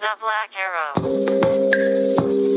The Black Arrow.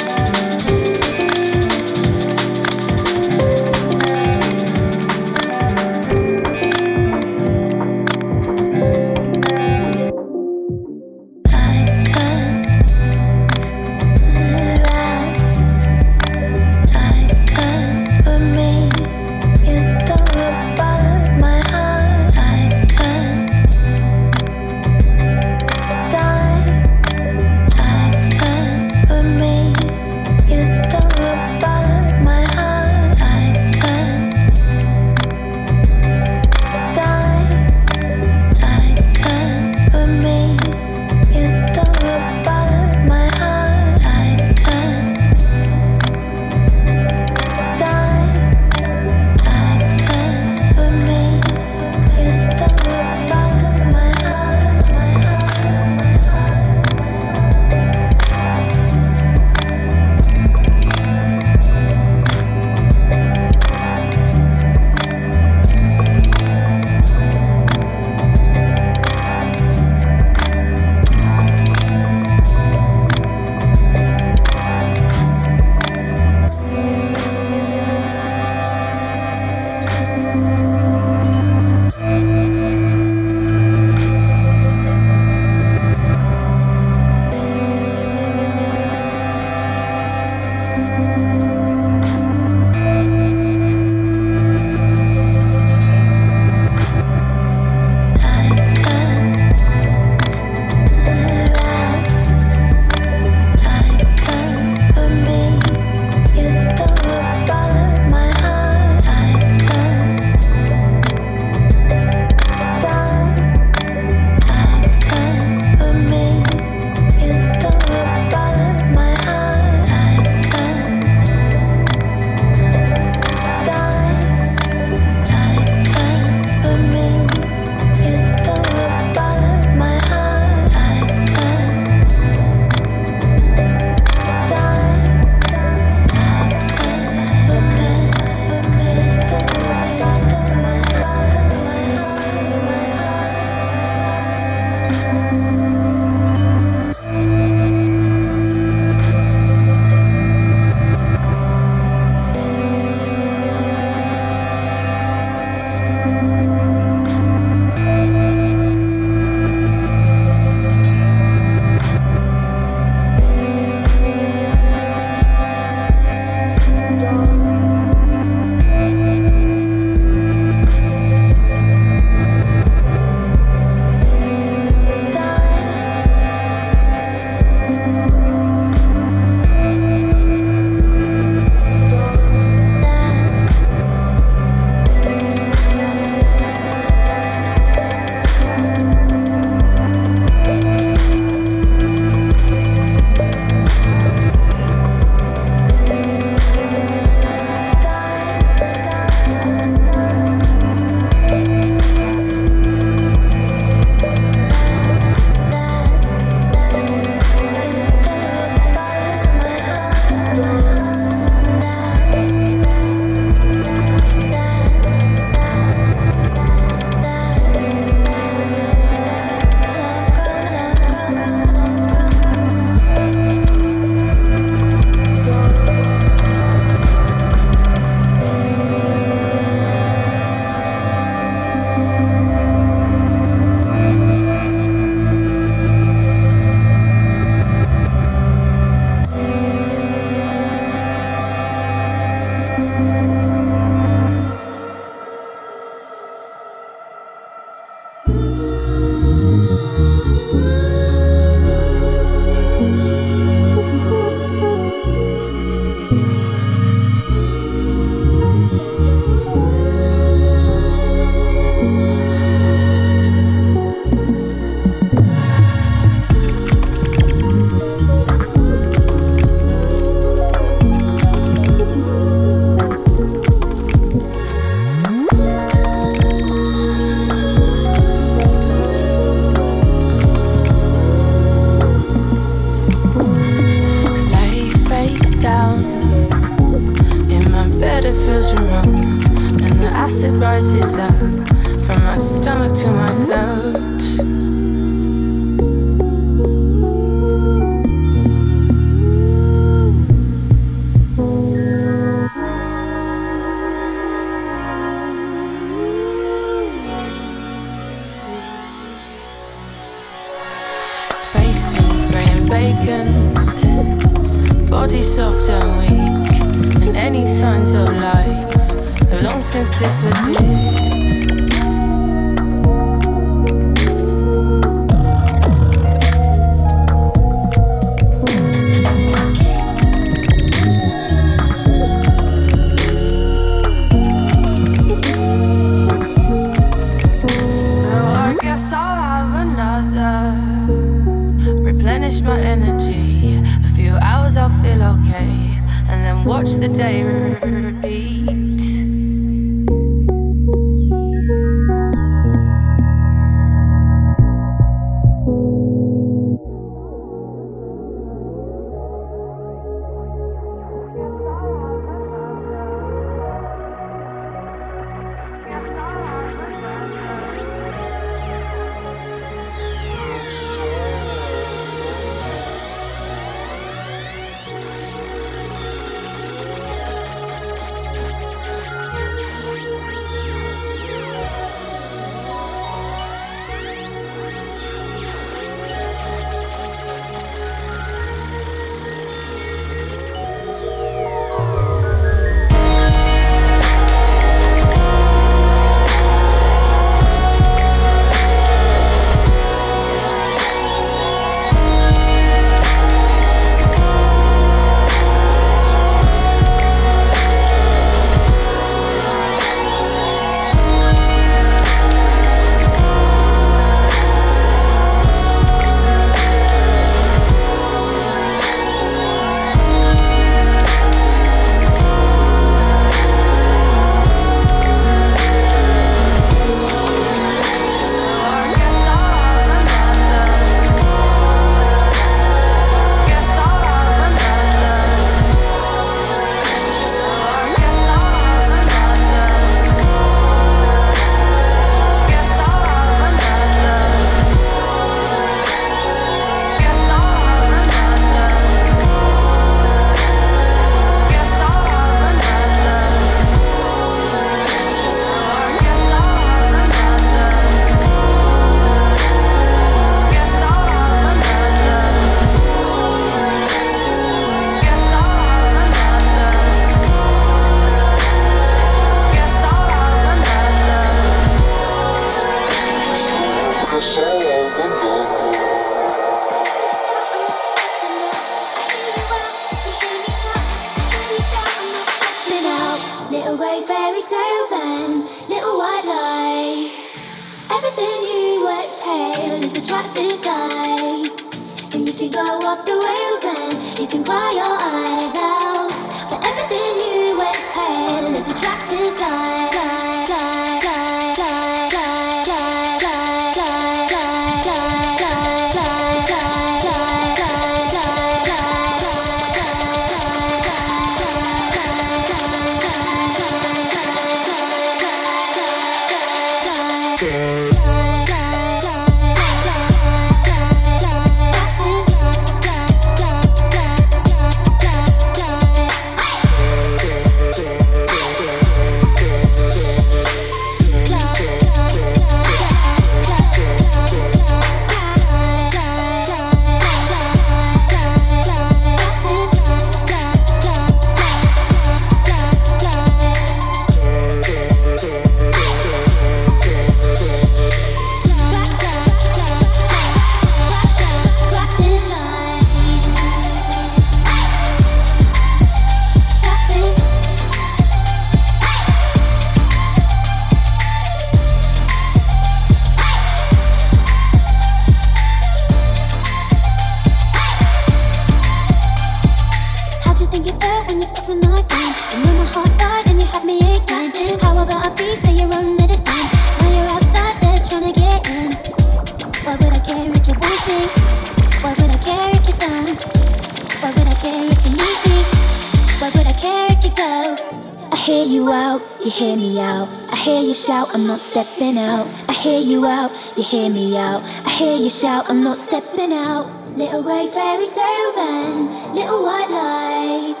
Shout, I'm not stepping out. Little grey fairy tales and little white lies.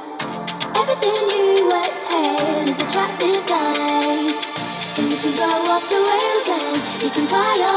Everything you exhale is attractive lies. And you can go off the rails and you can cry your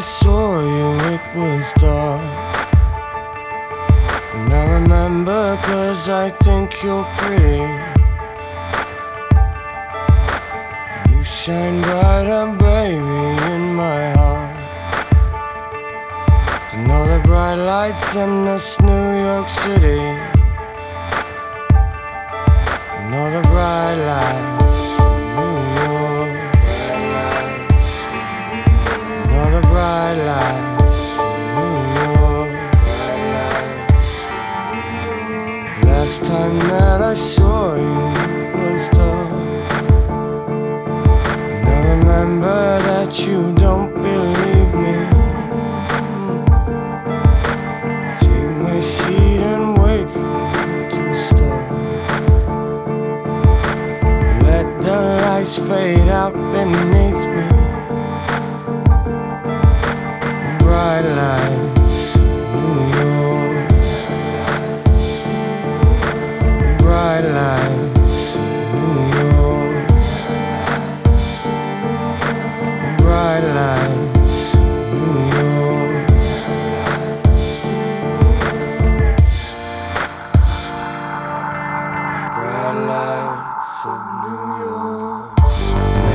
passou.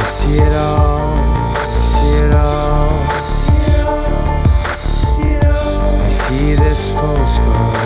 see it all, I see it all. I see this postcard.